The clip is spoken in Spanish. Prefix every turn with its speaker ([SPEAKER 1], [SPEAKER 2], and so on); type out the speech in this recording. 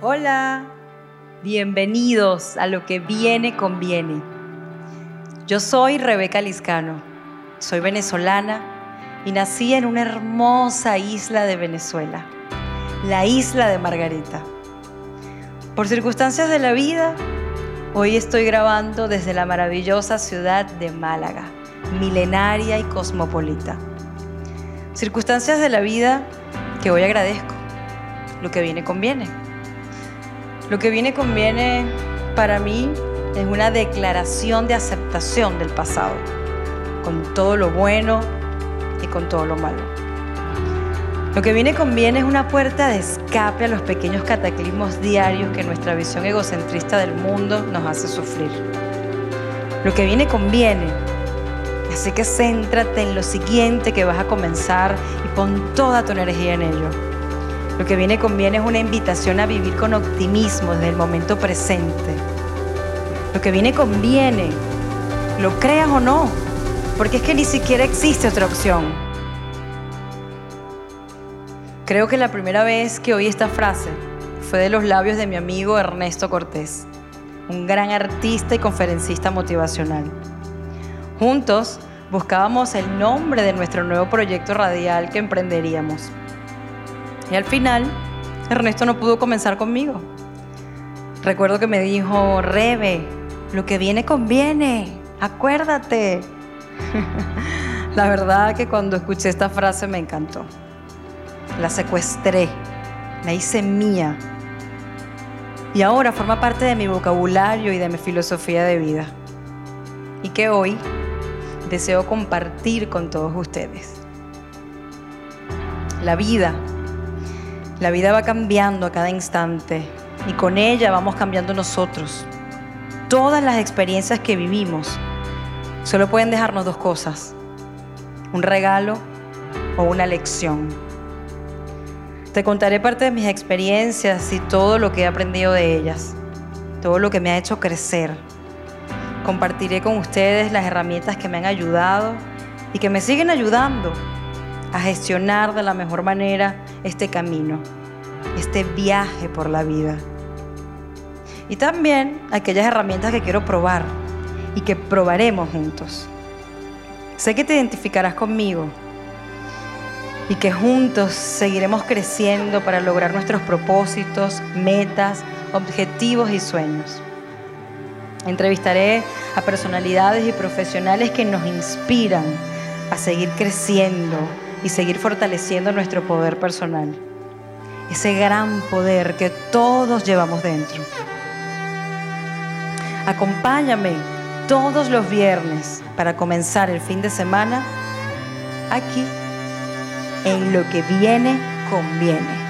[SPEAKER 1] Hola, bienvenidos a lo que viene conviene. Yo soy Rebeca Liscano, soy venezolana y nací en una hermosa isla de Venezuela, la isla de Margarita. Por circunstancias de la vida, hoy estoy grabando desde la maravillosa ciudad de Málaga, milenaria y cosmopolita. Circunstancias de la vida que hoy agradezco. Lo que viene conviene. Lo que viene conviene para mí es una declaración de aceptación del pasado, con todo lo bueno y con todo lo malo. Lo que viene conviene es una puerta de escape a los pequeños cataclismos diarios que nuestra visión egocentrista del mundo nos hace sufrir. Lo que viene conviene. Así que céntrate en lo siguiente que vas a comenzar y pon toda tu energía en ello. Lo que viene conviene es una invitación a vivir con optimismo desde el momento presente. Lo que viene conviene, lo creas o no, porque es que ni siquiera existe otra opción. Creo que la primera vez que oí esta frase fue de los labios de mi amigo Ernesto Cortés, un gran artista y conferencista motivacional. Juntos buscábamos el nombre de nuestro nuevo proyecto radial que emprenderíamos. Y al final, Ernesto no pudo comenzar conmigo. Recuerdo que me dijo, Rebe, lo que viene conviene, acuérdate. La verdad que cuando escuché esta frase me encantó. La secuestré, la hice mía. Y ahora forma parte de mi vocabulario y de mi filosofía de vida. Y que hoy deseo compartir con todos ustedes. La vida la vida va cambiando a cada instante y con ella vamos cambiando nosotros. Todas las experiencias que vivimos solo pueden dejarnos dos cosas, un regalo o una lección. Te contaré parte de mis experiencias y todo lo que he aprendido de ellas, todo lo que me ha hecho crecer. Compartiré con ustedes las herramientas que me han ayudado y que me siguen ayudando a gestionar de la mejor manera este camino, este viaje por la vida. Y también aquellas herramientas que quiero probar y que probaremos juntos. Sé que te identificarás conmigo y que juntos seguiremos creciendo para lograr nuestros propósitos, metas, objetivos y sueños. Entrevistaré a personalidades y profesionales que nos inspiran a seguir creciendo y seguir fortaleciendo nuestro poder personal. Ese gran poder que todos llevamos dentro. Acompáñame todos los viernes para comenzar el fin de semana aquí en lo que viene conviene.